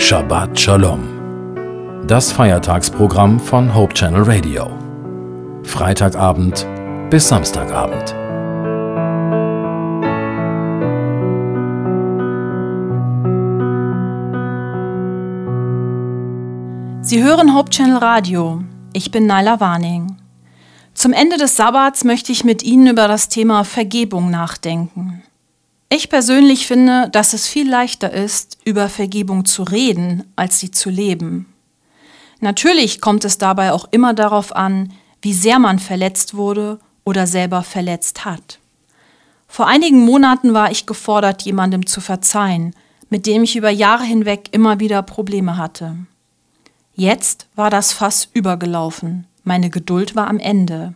Shabbat Shalom. Das Feiertagsprogramm von Hope Channel Radio. Freitagabend bis Samstagabend. Sie hören Hope Channel Radio. Ich bin Naila Warning. Zum Ende des Sabbats möchte ich mit Ihnen über das Thema Vergebung nachdenken. Ich persönlich finde, dass es viel leichter ist, über Vergebung zu reden, als sie zu leben. Natürlich kommt es dabei auch immer darauf an, wie sehr man verletzt wurde oder selber verletzt hat. Vor einigen Monaten war ich gefordert, jemandem zu verzeihen, mit dem ich über Jahre hinweg immer wieder Probleme hatte. Jetzt war das Fass übergelaufen, meine Geduld war am Ende.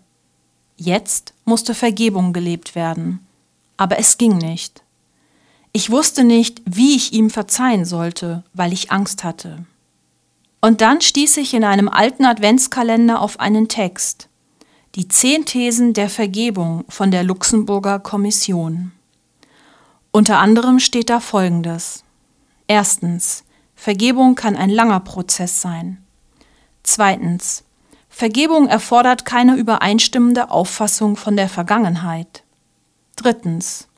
Jetzt musste Vergebung gelebt werden, aber es ging nicht. Ich wusste nicht, wie ich ihm verzeihen sollte, weil ich Angst hatte. Und dann stieß ich in einem alten Adventskalender auf einen Text. Die zehn Thesen der Vergebung von der Luxemburger Kommission. Unter anderem steht da Folgendes. Erstens. Vergebung kann ein langer Prozess sein. Zweitens. Vergebung erfordert keine übereinstimmende Auffassung von der Vergangenheit. Drittens.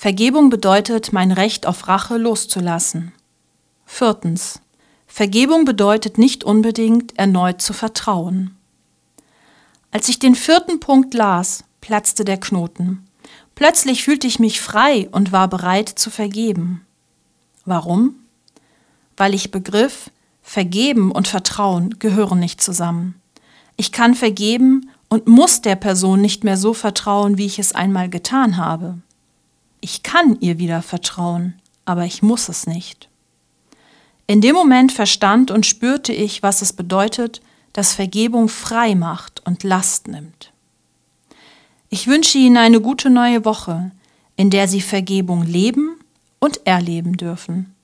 Vergebung bedeutet, mein Recht auf Rache loszulassen. Viertens. Vergebung bedeutet nicht unbedingt, erneut zu vertrauen. Als ich den vierten Punkt las, platzte der Knoten. Plötzlich fühlte ich mich frei und war bereit zu vergeben. Warum? Weil ich begriff, Vergeben und Vertrauen gehören nicht zusammen. Ich kann vergeben und muss der Person nicht mehr so vertrauen, wie ich es einmal getan habe. Ich kann ihr wieder vertrauen, aber ich muss es nicht. In dem Moment verstand und spürte ich, was es bedeutet, dass Vergebung frei macht und Last nimmt. Ich wünsche Ihnen eine gute neue Woche, in der Sie Vergebung leben und erleben dürfen.